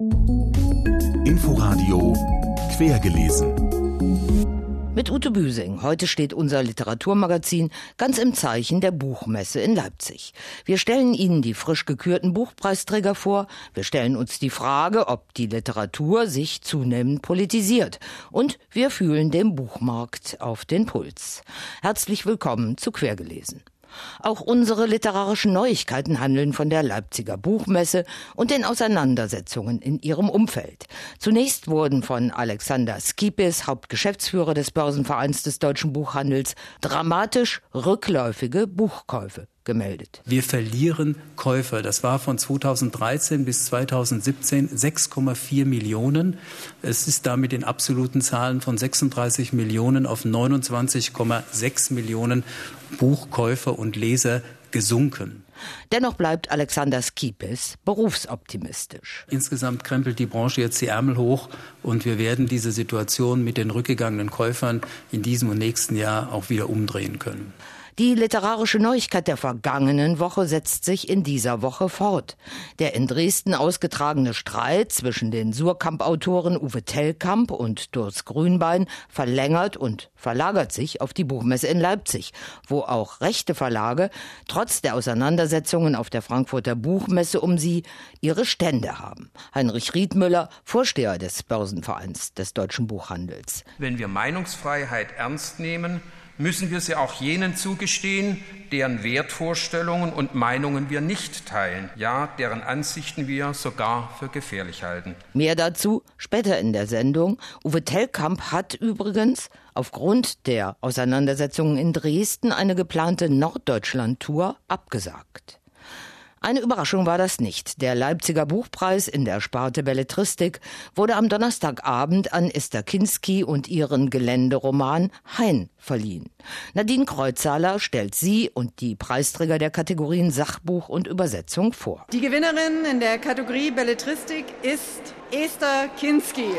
Inforadio Quergelesen. Mit Ute Büsing. Heute steht unser Literaturmagazin ganz im Zeichen der Buchmesse in Leipzig. Wir stellen Ihnen die frisch gekürten Buchpreisträger vor. Wir stellen uns die Frage, ob die Literatur sich zunehmend politisiert. Und wir fühlen dem Buchmarkt auf den Puls. Herzlich willkommen zu Quergelesen. Auch unsere literarischen Neuigkeiten handeln von der Leipziger Buchmesse und den Auseinandersetzungen in ihrem Umfeld. Zunächst wurden von Alexander Skipis, Hauptgeschäftsführer des Börsenvereins des deutschen Buchhandels, dramatisch rückläufige Buchkäufe gemeldet. Wir verlieren Käufer. Das war von 2013 bis 2017 6,4 Millionen. Es ist damit in absoluten Zahlen von 36 Millionen auf 29,6 Millionen Buchkäufer und Leser gesunken. Dennoch bleibt Alexander Skipis berufsoptimistisch. Insgesamt krempelt die Branche jetzt die Ärmel hoch und wir werden diese Situation mit den rückgegangenen Käufern in diesem und nächsten Jahr auch wieder umdrehen können. Die literarische Neuigkeit der vergangenen Woche setzt sich in dieser Woche fort. Der in Dresden ausgetragene Streit zwischen den Surkamp-Autoren Uwe Tellkamp und Durs Grünbein verlängert und verlagert sich auf die Buchmesse in Leipzig, wo auch rechte Verlage trotz der Auseinandersetzungen auf der Frankfurter Buchmesse um sie ihre Stände haben. Heinrich Riedmüller, Vorsteher des Börsenvereins des deutschen Buchhandels. Wenn wir Meinungsfreiheit ernst nehmen, müssen wir sie auch jenen zugestehen, deren Wertvorstellungen und Meinungen wir nicht teilen, ja, deren Ansichten wir sogar für gefährlich halten. Mehr dazu später in der Sendung. Uwe Tellkamp hat übrigens aufgrund der Auseinandersetzungen in Dresden eine geplante Norddeutschland-Tour abgesagt. Eine Überraschung war das nicht. Der Leipziger Buchpreis in der Sparte Belletristik wurde am Donnerstagabend an Esther Kinski und ihren Geländeroman Hein verliehen. Nadine Kreuzhaler stellt sie und die Preisträger der Kategorien Sachbuch und Übersetzung vor. Die Gewinnerin in der Kategorie Belletristik ist Esther Kinski.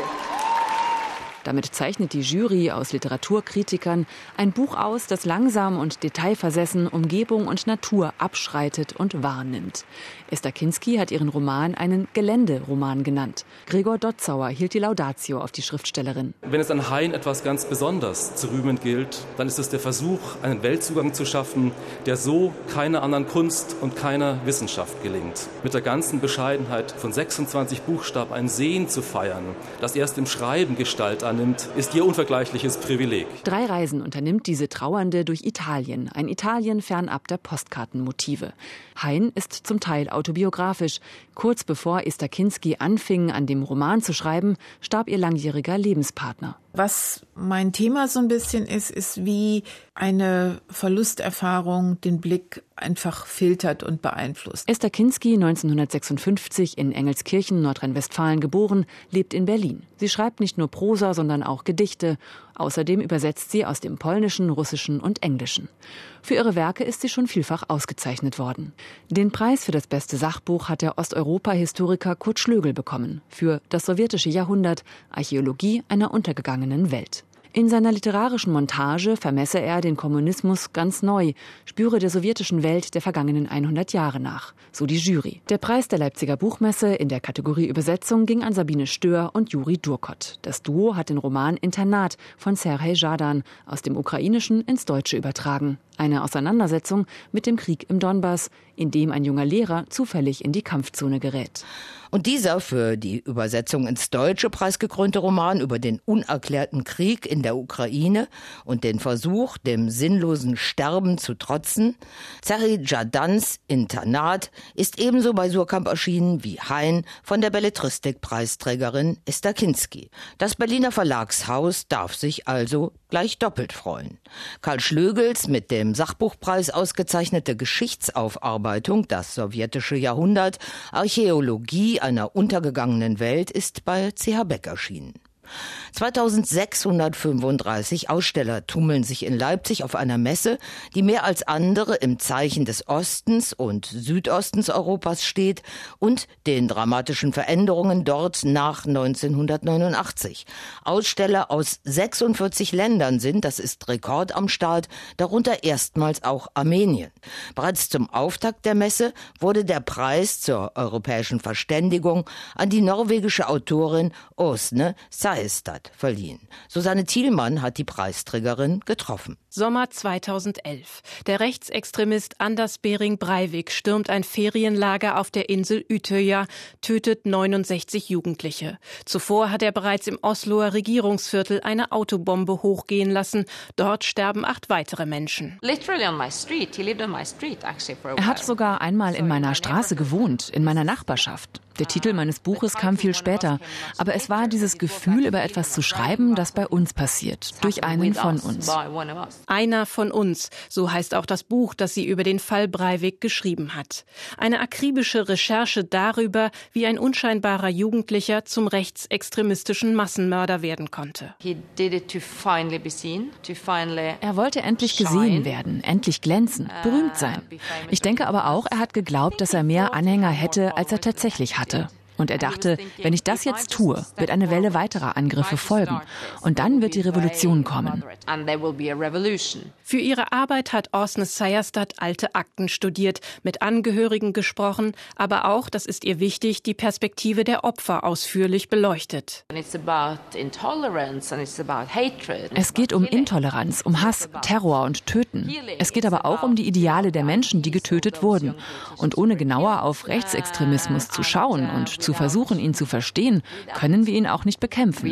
Damit zeichnet die Jury aus Literaturkritikern ein Buch aus, das langsam und detailversessen Umgebung und Natur abschreitet und wahrnimmt. Esther Kinski hat ihren Roman einen Geländeroman genannt. Gregor Dotzauer hielt die Laudatio auf die Schriftstellerin. Wenn es an Hain etwas ganz besonders zu rühmen gilt, dann ist es der Versuch, einen Weltzugang zu schaffen, der so keiner anderen Kunst und keiner Wissenschaft gelingt. Mit der ganzen Bescheidenheit von 26 Buchstaben ein Sehen zu feiern, das erst im Schreiben Gestalt annimmt, ist ihr unvergleichliches Privileg. Drei Reisen unternimmt diese Trauernde durch Italien, ein Italien fernab der Postkartenmotive. Hein ist zum Teil autobiografisch. Kurz bevor Esther Kinski anfing, an dem Roman zu schreiben, starb ihr langjähriger Lebenspartner. Was mein Thema so ein bisschen ist, ist wie eine Verlusterfahrung den Blick einfach filtert und beeinflusst. Esther Kinski, 1956 in Engelskirchen, Nordrhein-Westfalen geboren, lebt in Berlin. Sie schreibt nicht nur Prosa, sondern auch Gedichte. Außerdem übersetzt sie aus dem Polnischen, Russischen und Englischen. Für ihre Werke ist sie schon vielfach ausgezeichnet worden. Den Preis für das beste Sachbuch hat der Osteuropa-Historiker Kurt Schlögel bekommen für Das sowjetische Jahrhundert, Archäologie einer untergegangenen Welt. In seiner literarischen Montage vermesse er den Kommunismus ganz neu, spüre der sowjetischen Welt der vergangenen 100 Jahre nach, so die Jury. Der Preis der Leipziger Buchmesse in der Kategorie Übersetzung ging an Sabine Stör und Juri Durkot. Das Duo hat den Roman Internat von Serhej Jadan aus dem Ukrainischen ins Deutsche übertragen. Eine Auseinandersetzung mit dem Krieg im Donbass, in dem ein junger Lehrer zufällig in die Kampfzone gerät. Und dieser für die Übersetzung ins Deutsche preisgekrönte Roman über den unerklärten Krieg in der Ukraine und den Versuch, dem sinnlosen Sterben zu trotzen, Zari Jadans Internat, ist ebenso bei Surkamp erschienen wie Hein von der Belletristik-Preisträgerin Esther Kinski. Das Berliner Verlagshaus darf sich also gleich doppelt freuen. Karl Schlögels mit dem Sachbuchpreis ausgezeichnete Geschichtsaufarbeitung Das sowjetische Jahrhundert Archäologie einer untergegangenen Welt ist bei CH Beck erschienen. 2635 Aussteller tummeln sich in Leipzig auf einer Messe, die mehr als andere im Zeichen des Ostens und Südostens Europas steht und den dramatischen Veränderungen dort nach 1989. Aussteller aus 46 Ländern sind, das ist Rekord am Start, darunter erstmals auch Armenien. Bereits zum Auftakt der Messe wurde der Preis zur europäischen Verständigung an die norwegische Autorin Osne Saestad verliehen. Susanne Thielmann hat die Preisträgerin getroffen. Sommer 2011. Der Rechtsextremist Anders Behring Breivik stürmt ein Ferienlager auf der Insel Utøya, tötet 69 Jugendliche. Zuvor hat er bereits im Osloer Regierungsviertel eine Autobombe hochgehen lassen. Dort sterben acht weitere Menschen. Er hat sogar einmal in meiner Straße gewohnt, in meiner Nachbarschaft. Der Titel meines Buches kam viel später, aber es war dieses Gefühl, über etwas zu schreiben, das bei uns passiert, durch einen von uns. Einer von uns, so heißt auch das Buch, das sie über den Fall Breivik geschrieben hat. Eine akribische Recherche darüber, wie ein unscheinbarer Jugendlicher zum rechtsextremistischen Massenmörder werden konnte. Er wollte endlich gesehen werden, endlich glänzen, berühmt sein. Ich denke aber auch, er hat geglaubt, dass er mehr Anhänger hätte, als er tatsächlich hatte. So. Und er dachte, wenn ich das jetzt tue, wird eine Welle weiterer Angriffe folgen. Und dann wird die Revolution kommen. Für ihre Arbeit hat Orsne Seierstadt alte Akten studiert, mit Angehörigen gesprochen, aber auch, das ist ihr wichtig, die Perspektive der Opfer ausführlich beleuchtet. Es geht um Intoleranz, um Hass, Terror und Töten. Es geht aber auch um die Ideale der Menschen, die getötet wurden. Und ohne genauer auf Rechtsextremismus zu schauen und versuchen, ihn zu verstehen, können wir ihn auch nicht bekämpfen.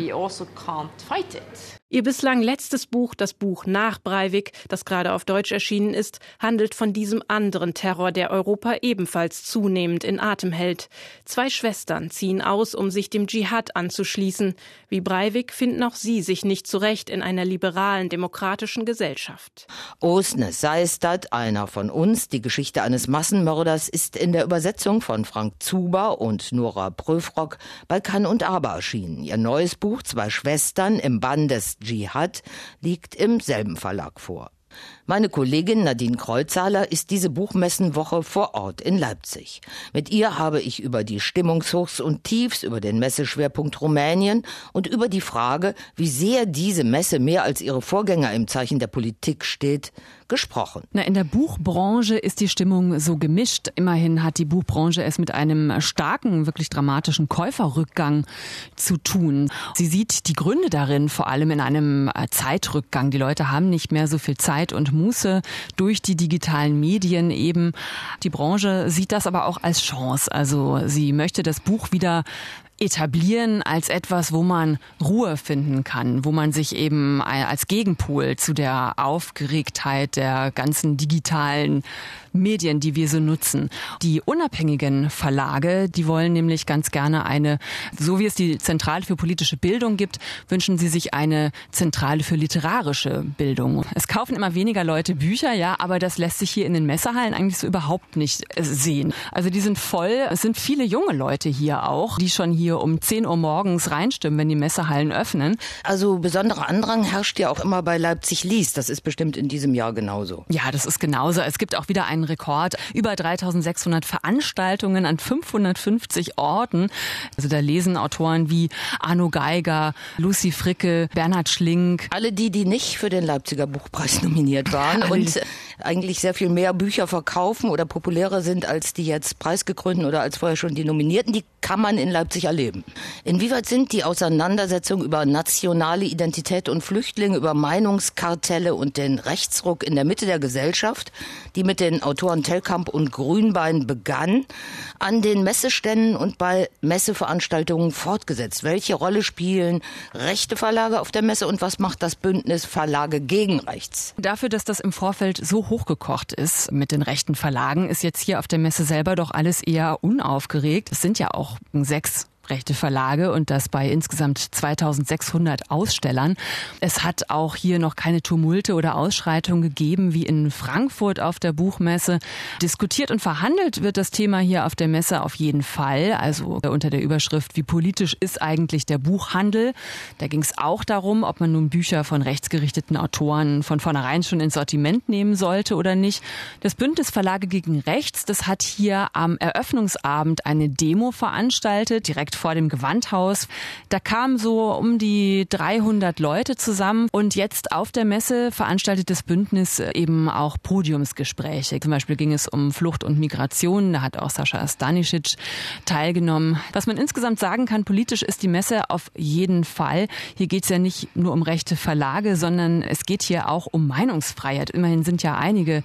Ihr bislang letztes Buch, das Buch nach Breivik, das gerade auf Deutsch erschienen ist, handelt von diesem anderen Terror, der Europa ebenfalls zunehmend in Atem hält. Zwei Schwestern ziehen aus, um sich dem Dschihad anzuschließen. Wie Breivik finden auch sie sich nicht zurecht in einer liberalen, demokratischen Gesellschaft. Osne Seistad, einer von uns, die Geschichte eines Massenmörders, ist in der Übersetzung von Frank Zuber und Nora Pröfrock bei Kann und Aber erschienen. Ihr neues Buch Zwei Schwestern im Bann des Dschihad liegt im selben Verlag vor. Meine Kollegin Nadine Kreuzhaler ist diese Buchmessenwoche vor Ort in Leipzig. Mit ihr habe ich über die Stimmungshochs und Tiefs, über den Messeschwerpunkt Rumänien und über die Frage, wie sehr diese Messe mehr als ihre Vorgänger im Zeichen der Politik steht, gesprochen. Na, in der Buchbranche ist die Stimmung so gemischt. Immerhin hat die Buchbranche es mit einem starken, wirklich dramatischen Käuferrückgang zu tun. Sie sieht die Gründe darin vor allem in einem Zeitrückgang. Die Leute haben nicht mehr so viel Zeit und Muße durch die digitalen Medien eben. Die Branche sieht das aber auch als Chance. Also sie möchte das Buch wieder etablieren als etwas, wo man Ruhe finden kann, wo man sich eben als Gegenpol zu der Aufgeregtheit der ganzen digitalen Medien, die wir so nutzen. Die unabhängigen Verlage, die wollen nämlich ganz gerne eine, so wie es die Zentrale für politische Bildung gibt, wünschen sie sich eine Zentrale für literarische Bildung. Es kaufen immer weniger Leute Bücher, ja, aber das lässt sich hier in den Messehallen eigentlich so überhaupt nicht äh, sehen. Also die sind voll. Es sind viele junge Leute hier auch, die schon hier um 10 Uhr morgens reinstimmen, wenn die Messehallen öffnen. Also besonderer Andrang herrscht ja auch immer bei Leipzig liest. Das ist bestimmt in diesem Jahr genauso. Ja, das ist genauso. Es gibt auch wieder einen Rekord. Über 3600 Veranstaltungen an 550 Orten. Also da lesen Autoren wie Arno Geiger, Lucy Fricke, Bernhard Schlink. Alle die, die nicht für den Leipziger Buchpreis nominiert waren und eigentlich sehr viel mehr Bücher verkaufen oder populärer sind als die jetzt preisgekrönten oder als vorher schon die Nominierten, die kann man in Leipzig erleben. Inwieweit sind die Auseinandersetzungen über nationale Identität und Flüchtlinge, über Meinungskartelle und den Rechtsruck in der Mitte der Gesellschaft, die mit den Autoren Tellkamp und Grünbein begann, an den Messeständen und bei Messeveranstaltungen fortgesetzt? Welche Rolle spielen rechte Verlage auf der Messe und was macht das Bündnis Verlage gegen Rechts? Dafür, dass das im Vorfeld so hochgekocht ist mit den rechten Verlagen, ist jetzt hier auf der Messe selber doch alles eher unaufgeregt. Es sind ja auch sechs rechte Verlage und das bei insgesamt 2600 Ausstellern. Es hat auch hier noch keine Tumulte oder Ausschreitungen gegeben wie in Frankfurt auf der Buchmesse. Diskutiert und verhandelt wird das Thema hier auf der Messe auf jeden Fall. Also unter der Überschrift, wie politisch ist eigentlich der Buchhandel? Da ging es auch darum, ob man nun Bücher von rechtsgerichteten Autoren von vornherein schon ins Sortiment nehmen sollte oder nicht. Das Bündnis Verlage gegen Rechts, das hat hier am Eröffnungsabend eine Demo veranstaltet, direkt vor dem Gewandhaus. Da kamen so um die 300 Leute zusammen und jetzt auf der Messe veranstaltet das Bündnis eben auch Podiumsgespräche. Zum Beispiel ging es um Flucht und Migration. Da hat auch Sascha Stanisic teilgenommen. Was man insgesamt sagen kann, politisch ist die Messe auf jeden Fall. Hier geht es ja nicht nur um rechte Verlage, sondern es geht hier auch um Meinungsfreiheit. Immerhin sind ja einige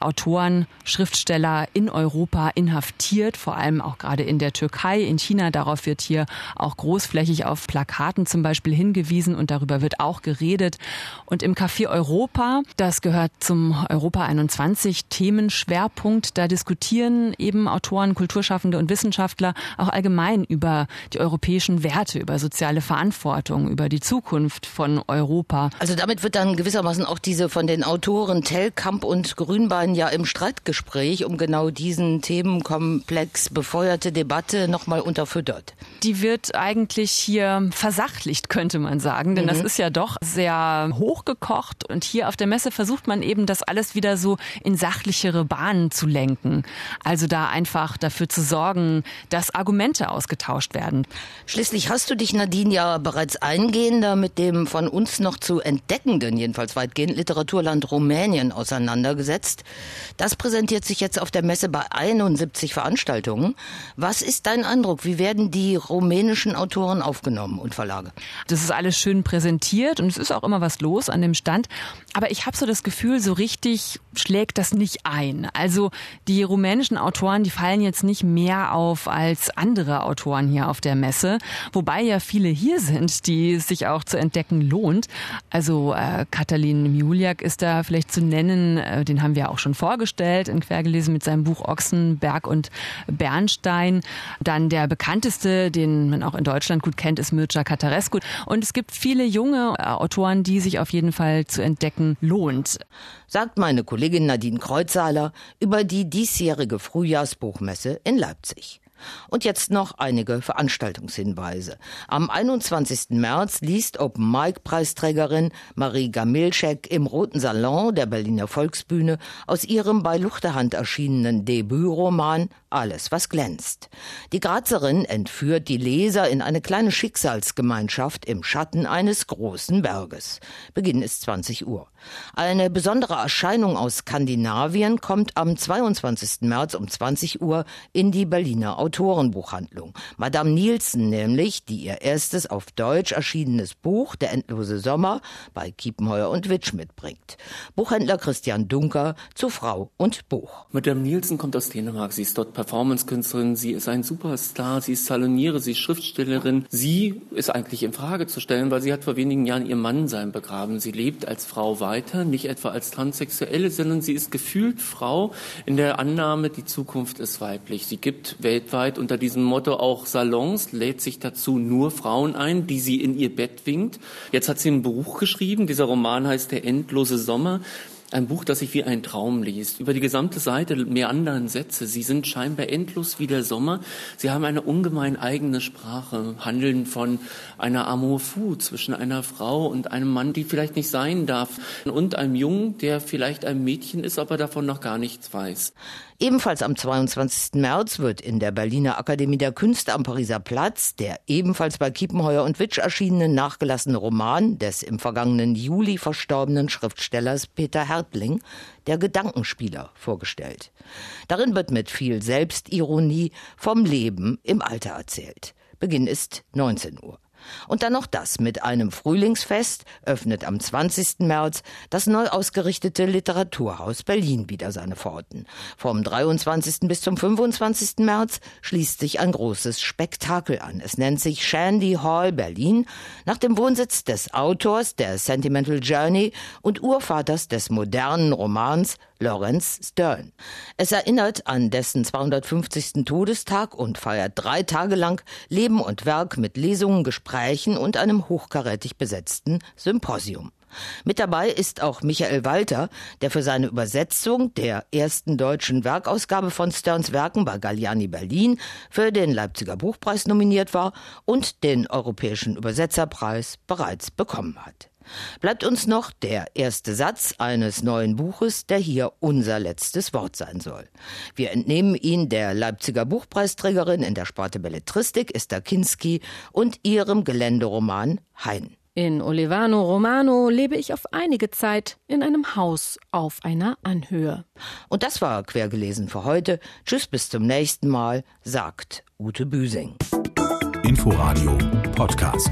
Autoren, Schriftsteller in Europa inhaftiert, vor allem auch gerade in der Türkei, in China. Darauf wird hier auch großflächig auf Plakaten zum Beispiel hingewiesen und darüber wird auch geredet. Und im Café Europa, das gehört zum Europa 21 Themenschwerpunkt, da diskutieren eben Autoren, Kulturschaffende und Wissenschaftler auch allgemein über die europäischen Werte, über soziale Verantwortung, über die Zukunft von Europa. Also damit wird dann gewissermaßen auch diese von den Autoren Tellkamp und Grünbein ja im Streitgespräch um genau diesen Themenkomplex befeuerte Debatte nochmal unterfüttert. Die wird eigentlich hier versachlicht, könnte man sagen, denn mhm. das ist ja doch sehr hochgekocht und hier auf der Messe versucht man eben das alles wieder so in sachlichere Bahnen zu lenken. Also da einfach dafür zu sorgen, dass Argumente ausgetauscht werden. Schließlich hast du dich, Nadine, ja bereits eingehender mit dem von uns noch zu entdeckenden, jedenfalls weitgehend Literaturland Rumänien auseinandergesetzt. Das präsentiert sich jetzt auf der Messe bei 71 Veranstaltungen. Was ist dein Eindruck? Wie werden die rumänischen Autoren aufgenommen und Verlage? Das ist alles schön präsentiert und es ist auch immer was los an dem Stand. Aber ich habe so das Gefühl, so richtig schlägt das nicht ein. Also die rumänischen Autoren, die fallen jetzt nicht mehr auf als andere Autoren hier auf der Messe. Wobei ja viele hier sind, die sich auch zu entdecken lohnt. Also äh, Katalin Miuliak ist da vielleicht zu nennen. Äh, den haben wir auch schon vorgestellt in Quergelesen mit seinem Buch Ochsen, Berg und Bernstein. Dann der bekannteste, den man auch in Deutschland gut kennt, ist Mircea Catarescu. Und es gibt viele junge äh, Autoren, die sich auf jeden Fall zu entdecken lohnt. Sagt meine Kollegin Nadine Kreuzhaler über die diesjährige Frühjahrsbuchmesse in Leipzig. Und jetzt noch einige Veranstaltungshinweise. Am 21. März liest Open Mic Preisträgerin Marie Gamilschek im Roten Salon der Berliner Volksbühne aus ihrem bei Luchterhand erschienenen Debütroman Alles, was glänzt. Die Grazerin entführt die Leser in eine kleine Schicksalsgemeinschaft im Schatten eines großen Berges. Beginn ist 20 Uhr. Eine besondere Erscheinung aus Skandinavien kommt am 22. März um 20 Uhr in die Berliner Autorenbuchhandlung. Madame Nielsen nämlich, die ihr erstes auf Deutsch erschienenes Buch Der endlose Sommer bei Kiepenheuer und Witsch mitbringt. Buchhändler Christian Dunker zu Frau und Buch. Madame Nielsen kommt aus Dänemark. Sie ist dort Performancekünstlerin. Sie ist ein Superstar. Sie ist Saloniere. Sie ist Schriftstellerin. Sie ist eigentlich in Frage zu stellen, weil sie hat vor wenigen Jahren ihr Mann sein begraben. Sie lebt als Frau weiter, nicht etwa als Transsexuelle, sondern sie ist gefühlt Frau in der Annahme, die Zukunft ist weiblich. Sie gibt weltweit weltweit unter diesem Motto auch Salons, lädt sich dazu nur Frauen ein, die sie in ihr Bett winkt. Jetzt hat sie ein Buch geschrieben, dieser Roman heißt Der endlose Sommer. Ein Buch, das sich wie ein Traum liest. Über die gesamte Seite meandern Sätze. Sie sind scheinbar endlos wie der Sommer. Sie haben eine ungemein eigene Sprache, handeln von einer Amour fou zwischen einer Frau und einem Mann, die vielleicht nicht sein darf, und einem Jungen, der vielleicht ein Mädchen ist, aber davon noch gar nichts weiß. Ebenfalls am 22. März wird in der Berliner Akademie der Künste am Pariser Platz der ebenfalls bei Kiepenheuer und Witsch erschienene nachgelassene Roman des im vergangenen Juli verstorbenen Schriftstellers Peter Hertling, Der Gedankenspieler, vorgestellt. Darin wird mit viel Selbstironie vom Leben im Alter erzählt. Beginn ist 19 Uhr. Und dann noch das. Mit einem Frühlingsfest öffnet am 20. März das neu ausgerichtete Literaturhaus Berlin wieder seine Pforten. Vom 23. bis zum 25. März schließt sich ein großes Spektakel an. Es nennt sich Shandy Hall Berlin nach dem Wohnsitz des Autors der Sentimental Journey und Urvaters des modernen Romans Lawrence Stern. Es erinnert an dessen 250. Todestag und feiert drei Tage lang Leben und Werk mit Lesungen, Gesprächen und einem hochkarätig besetzten Symposium. Mit dabei ist auch Michael Walter, der für seine Übersetzung der ersten deutschen Werkausgabe von Sterns Werken bei Galliani Berlin für den Leipziger Buchpreis nominiert war und den Europäischen Übersetzerpreis bereits bekommen hat. Bleibt uns noch der erste Satz eines neuen Buches, der hier unser letztes Wort sein soll. Wir entnehmen ihn der Leipziger Buchpreisträgerin in der Sparte Belletristik Esther Kinski und ihrem Geländeroman Hein. In Olivano Romano lebe ich auf einige Zeit in einem Haus auf einer Anhöhe. Und das war quergelesen für heute. Tschüss, bis zum nächsten Mal, sagt Ute Büsing. Inforadio Podcast.